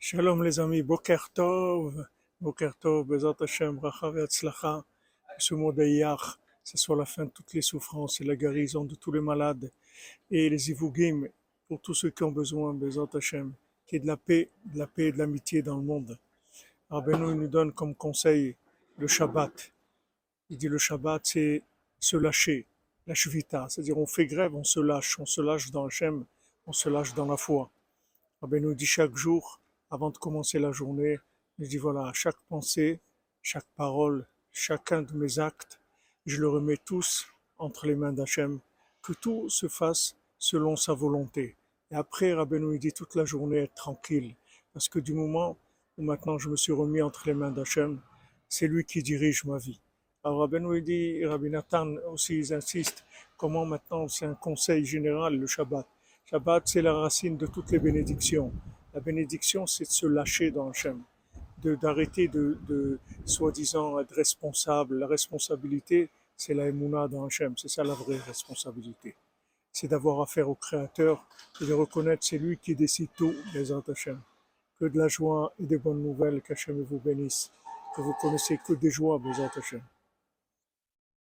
Shalom les amis, Boker Tov, Boker Tov, Bezat Hashem, Bracha Ve'atzlacha, ce mois d'Aïyar, ce soit la fin de toutes les souffrances et la guérison de tous les malades et les Ivugim pour tous ceux qui ont besoin, Bezat Hashem, qui est de la paix, de la paix et de l'amitié dans le monde. Rabbeinu nous donne comme conseil le Shabbat. Il dit le Shabbat c'est se lâcher, la Shvita, c'est-à-dire on fait grève, on se lâche, on se lâche dans Hashem, on se lâche dans la foi. Rabbeinu dit chaque jour, avant de commencer la journée, je dis voilà, chaque pensée, chaque parole, chacun de mes actes, je le remets tous entre les mains d'Hachem, que tout se fasse selon sa volonté. Et après, Rabbeinu dit toute la journée être tranquille, parce que du moment où maintenant je me suis remis entre les mains d'Hachem, c'est lui qui dirige ma vie. Alors Rabbeinu dit, Rabbi Nathan aussi ils insistent, comment maintenant c'est un conseil général le Shabbat. Shabbat c'est la racine de toutes les bénédictions. La bénédiction, c'est de se lâcher dans Hachem, d'arrêter de, de soi-disant être responsable. La responsabilité, c'est la émouna dans Hachem, c'est ça la vraie responsabilité. C'est d'avoir affaire au Créateur et de reconnaître c'est lui qui décide tout, les Hachem. Que de la joie et des bonnes nouvelles, qu'Hachem vous bénisse. Que vous connaissez que des joies, les Hachem.